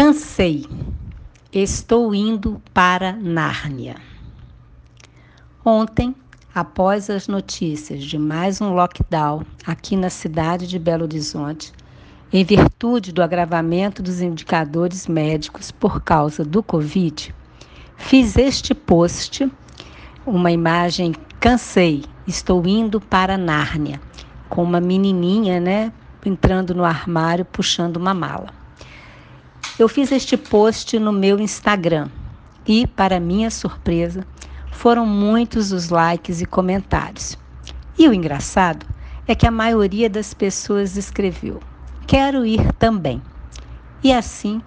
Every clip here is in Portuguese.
Cansei. Estou indo para Nárnia. Ontem, após as notícias de mais um lockdown aqui na cidade de Belo Horizonte, em virtude do agravamento dos indicadores médicos por causa do Covid, fiz este post, uma imagem cansei, estou indo para Nárnia, com uma menininha, né, entrando no armário puxando uma mala. Eu fiz este post no meu Instagram e, para minha surpresa, foram muitos os likes e comentários. E o engraçado é que a maioria das pessoas escreveu: Quero ir também. E assim,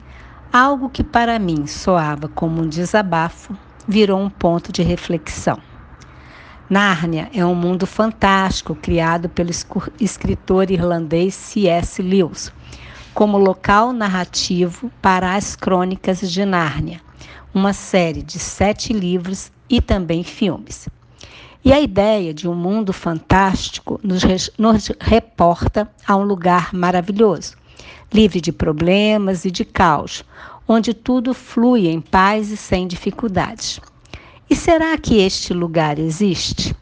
algo que para mim soava como um desabafo virou um ponto de reflexão. Nárnia é um mundo fantástico criado pelo escritor irlandês C.S. Lewis como local narrativo para as Crônicas de Nárnia, uma série de sete livros e também filmes. E a ideia de um mundo fantástico nos, nos reporta a um lugar maravilhoso, livre de problemas e de caos, onde tudo flui em paz e sem dificuldades. E será que este lugar existe?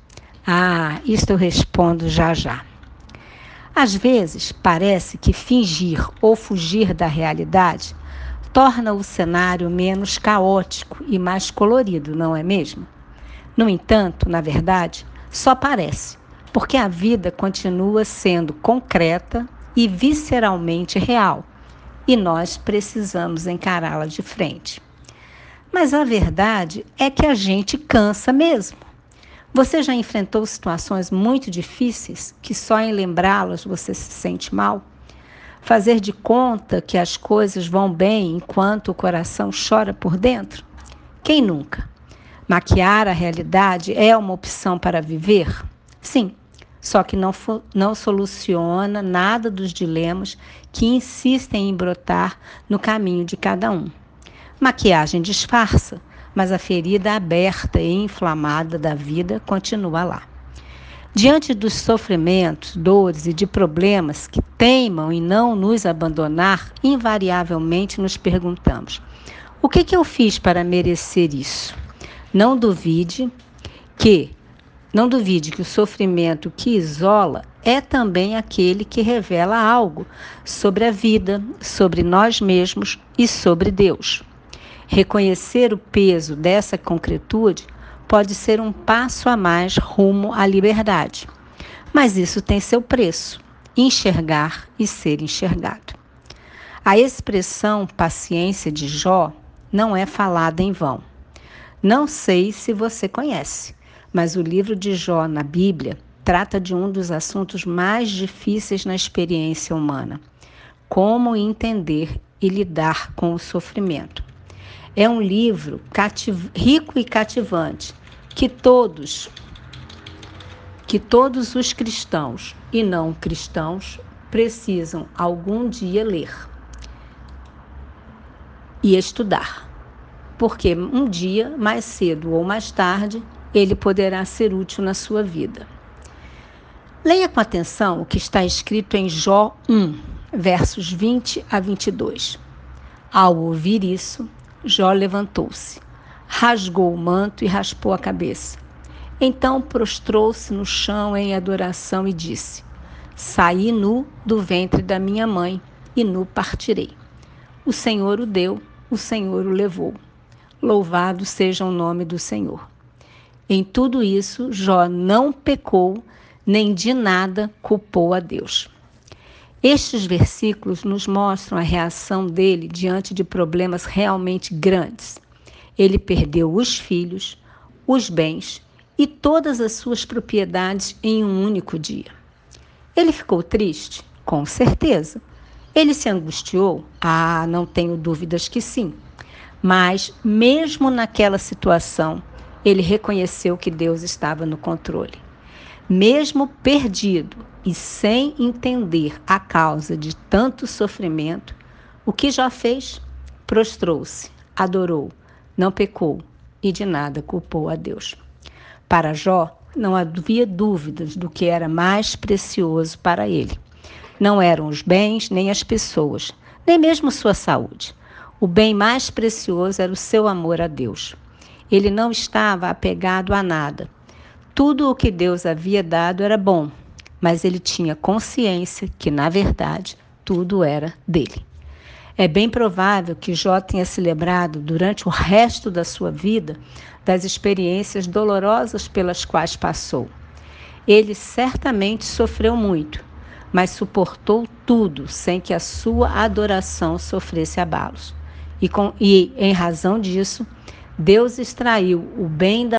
Ah, isto eu respondo já já. Às vezes, parece que fingir ou fugir da realidade torna o cenário menos caótico e mais colorido, não é mesmo? No entanto, na verdade, só parece, porque a vida continua sendo concreta e visceralmente real, e nós precisamos encará-la de frente. Mas a verdade é que a gente cansa mesmo. Você já enfrentou situações muito difíceis que só em lembrá-las você se sente mal? Fazer de conta que as coisas vão bem enquanto o coração chora por dentro? Quem nunca? Maquiar a realidade é uma opção para viver? Sim, só que não, não soluciona nada dos dilemas que insistem em brotar no caminho de cada um. Maquiagem disfarça, mas a ferida aberta e inflamada da vida continua lá. Diante dos sofrimentos, dores e de problemas que teimam em não nos abandonar, invariavelmente nos perguntamos: o que, que eu fiz para merecer isso? Não duvide que não duvide que o sofrimento que isola é também aquele que revela algo sobre a vida, sobre nós mesmos e sobre Deus. Reconhecer o peso dessa concretude pode ser um passo a mais rumo à liberdade. Mas isso tem seu preço: enxergar e ser enxergado. A expressão paciência de Jó não é falada em vão. Não sei se você conhece, mas o livro de Jó na Bíblia trata de um dos assuntos mais difíceis na experiência humana: como entender e lidar com o sofrimento. É um livro rico e cativante que todos que todos os cristãos e não cristãos precisam algum dia ler e estudar. Porque um dia, mais cedo ou mais tarde, ele poderá ser útil na sua vida. Leia com atenção o que está escrito em Jó 1, versos 20 a 22. Ao ouvir isso, Jó levantou-se, rasgou o manto e raspou a cabeça. Então prostrou-se no chão em adoração e disse: Saí nu do ventre da minha mãe e nu partirei. O Senhor o deu, o Senhor o levou. Louvado seja o nome do Senhor. Em tudo isso, Jó não pecou, nem de nada culpou a Deus. Estes versículos nos mostram a reação dele diante de problemas realmente grandes. Ele perdeu os filhos, os bens e todas as suas propriedades em um único dia. Ele ficou triste? Com certeza. Ele se angustiou? Ah, não tenho dúvidas que sim. Mas, mesmo naquela situação, ele reconheceu que Deus estava no controle. Mesmo perdido e sem entender a causa de tanto sofrimento, o que já fez? Prostrou-se, adorou, não pecou e de nada culpou a Deus. Para Jó, não havia dúvidas do que era mais precioso para ele. Não eram os bens nem as pessoas, nem mesmo sua saúde. O bem mais precioso era o seu amor a Deus. Ele não estava apegado a nada. Tudo o que Deus havia dado era bom, mas ele tinha consciência que, na verdade, tudo era dele. É bem provável que Jó tenha se lembrado, durante o resto da sua vida, das experiências dolorosas pelas quais passou. Ele certamente sofreu muito, mas suportou tudo sem que a sua adoração sofresse abalos. E, com, e em razão disso, Deus extraiu o bem da